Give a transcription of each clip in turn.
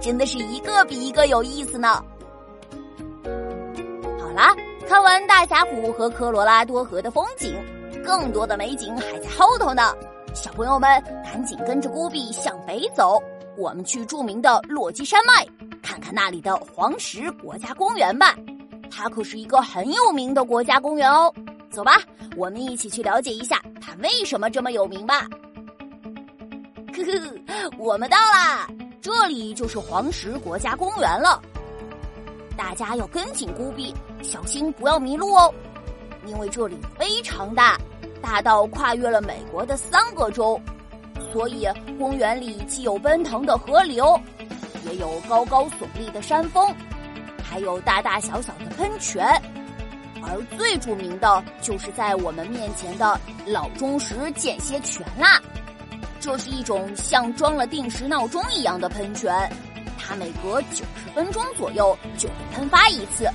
真的是一个比一个有意思呢。好啦，看完大峡谷和科罗拉多河的风景，更多的美景还在后头呢。小朋友们，赶紧跟着孤碧向北走，我们去著名的落基山脉，看看那里的黄石国家公园吧。它可是一个很有名的国家公园哦。走吧，我们一起去了解一下它为什么这么有名吧。呵呵，我们到啦，这里就是黄石国家公园了。大家要跟紧孤碧，小心不要迷路哦，因为这里非常大。大到跨越了美国的三个州，所以公园里既有奔腾的河流，也有高高耸立的山峰，还有大大小小的喷泉。而最著名的就是在我们面前的老钟石间歇泉啦。这是一种像装了定时闹钟一样的喷泉，它每隔九十分钟左右就会喷发一次，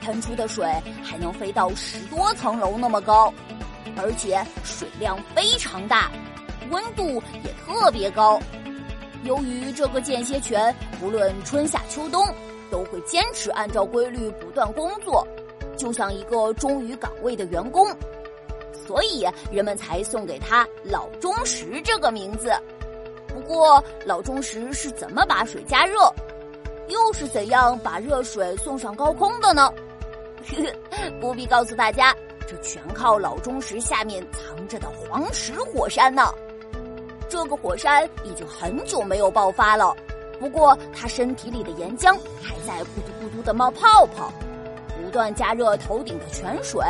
喷出的水还能飞到十多层楼那么高。而且水量非常大，温度也特别高。由于这个间歇泉不论春夏秋冬都会坚持按照规律不断工作，就像一个忠于岗位的员工，所以人们才送给他“老钟石”这个名字。不过，老钟石是怎么把水加热，又是怎样把热水送上高空的呢？不必告诉大家。这全靠老钟石下面藏着的黄石火山呢。这个火山已经很久没有爆发了，不过它身体里的岩浆还在咕嘟咕嘟的冒泡泡，不断加热头顶的泉水。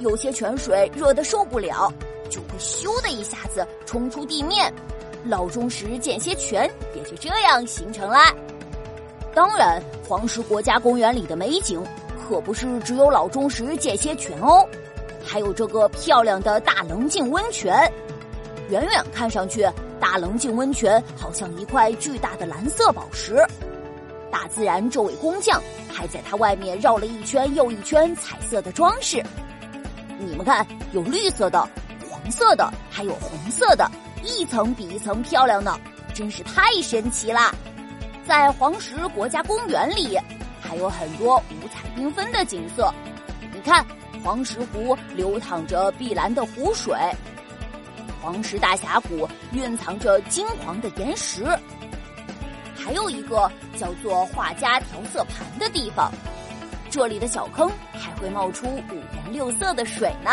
有些泉水热得受不了，就会咻的一下子冲出地面，老钟石间歇泉也就这样形成啦。当然，黄石国家公园里的美景。可不是只有老钟石间歇泉哦，还有这个漂亮的大棱镜温泉。远远看上去，大棱镜温泉好像一块巨大的蓝色宝石。大自然这位工匠还在它外面绕了一圈又一圈彩色的装饰。你们看，有绿色的、黄色的，还有红色的，一层比一层漂亮呢，真是太神奇啦！在黄石国家公园里。还有很多五彩缤纷的景色，你看，黄石湖流淌着碧蓝的湖水，黄石大峡谷蕴藏着金黄的岩石，还有一个叫做画家调色盘的地方，这里的小坑还会冒出五颜六色的水呢。